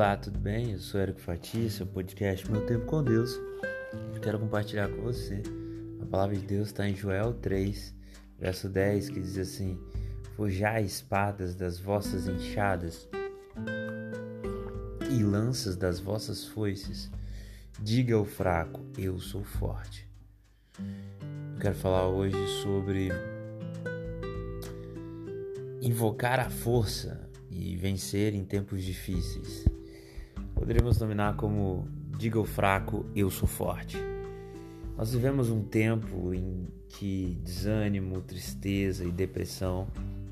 Olá, tudo bem? Eu sou Érico Fatia, seu podcast Meu Tempo com Deus. Eu quero compartilhar com você. A palavra de Deus está em Joel 3, verso 10, que diz assim: Forjai espadas das vossas enxadas e lanças das vossas foices. Diga ao fraco: Eu sou forte. Eu quero falar hoje sobre invocar a força e vencer em tempos difíceis. Poderíamos nominar como Diga ao fraco, eu sou forte. Nós vivemos um tempo em que desânimo, tristeza e depressão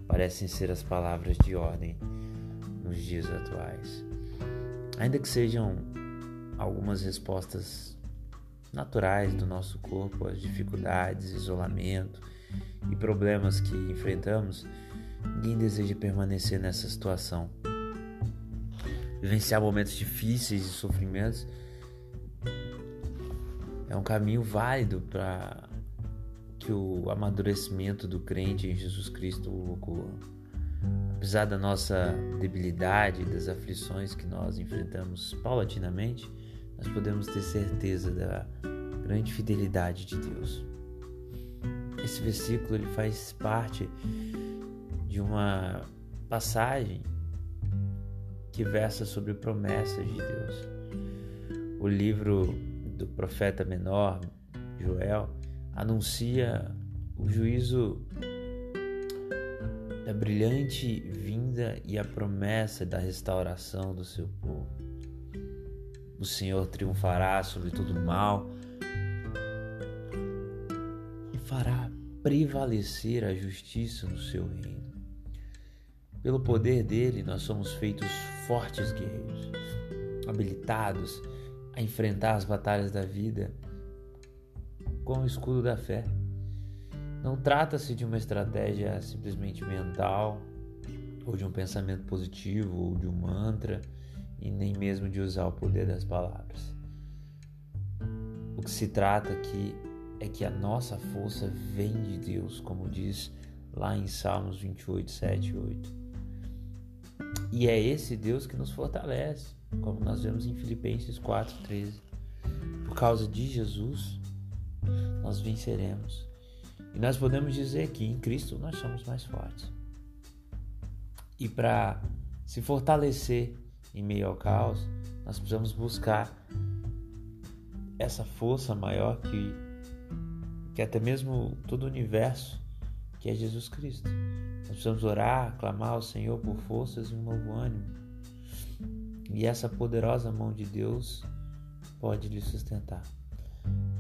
parecem ser as palavras de ordem nos dias atuais. Ainda que sejam algumas respostas naturais do nosso corpo às dificuldades, isolamento e problemas que enfrentamos, Ninguém deseja permanecer nessa situação. Vivenciar momentos difíceis e sofrimentos é um caminho válido para que o amadurecimento do crente em Jesus Cristo ocorra. Apesar da nossa debilidade e das aflições que nós enfrentamos paulatinamente, nós podemos ter certeza da grande fidelidade de Deus. Esse versículo ele faz parte de uma passagem que versa sobre promessas de Deus. O livro do profeta menor, Joel, anuncia o juízo da brilhante vinda e a promessa da restauração do seu povo. O Senhor triunfará sobre todo o mal e fará prevalecer a justiça no seu reino. Pelo poder dele, nós somos feitos fortes guerreiros, habilitados a enfrentar as batalhas da vida com o escudo da fé. Não trata-se de uma estratégia simplesmente mental, ou de um pensamento positivo, ou de um mantra, e nem mesmo de usar o poder das palavras. O que se trata aqui é que a nossa força vem de Deus, como diz lá em Salmos 28, 7 e 8. E é esse Deus que nos fortalece, como nós vemos em Filipenses 4:13. Por causa de Jesus, nós venceremos. E nós podemos dizer que em Cristo nós somos mais fortes. E para se fortalecer em meio ao caos, nós precisamos buscar essa força maior que, que até mesmo todo o universo, que é Jesus Cristo. Nós precisamos orar, clamar ao Senhor por forças e um novo ânimo. E essa poderosa mão de Deus pode lhe sustentar.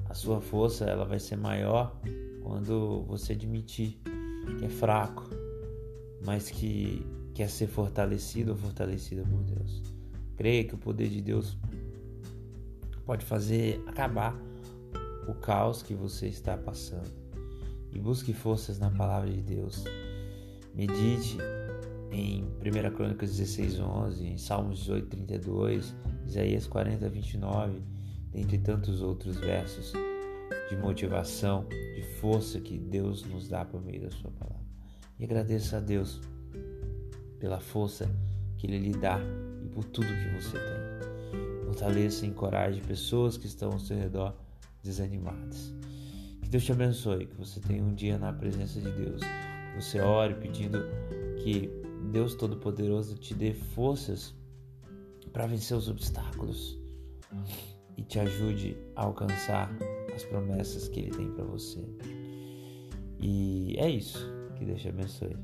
A sua força ela vai ser maior quando você admitir que é fraco, mas que quer ser fortalecido ou fortalecida por Deus. Creia que o poder de Deus pode fazer acabar o caos que você está passando. E busque forças na palavra de Deus. Medite em 1 Crônicas 16, 11, em Salmos 18, 32, Isaías 40, 29, dentre tantos outros versos de motivação, de força que Deus nos dá por meio da Sua palavra. E agradeça a Deus pela força que Ele lhe dá e por tudo que você tem. Fortaleça e encoraje pessoas que estão ao seu redor desanimadas. Que Deus te abençoe, que você tenha um dia na presença de Deus você ore pedindo que Deus Todo-Poderoso te dê forças para vencer os obstáculos e te ajude a alcançar as promessas que Ele tem para você. E é isso. Que Deus te abençoe.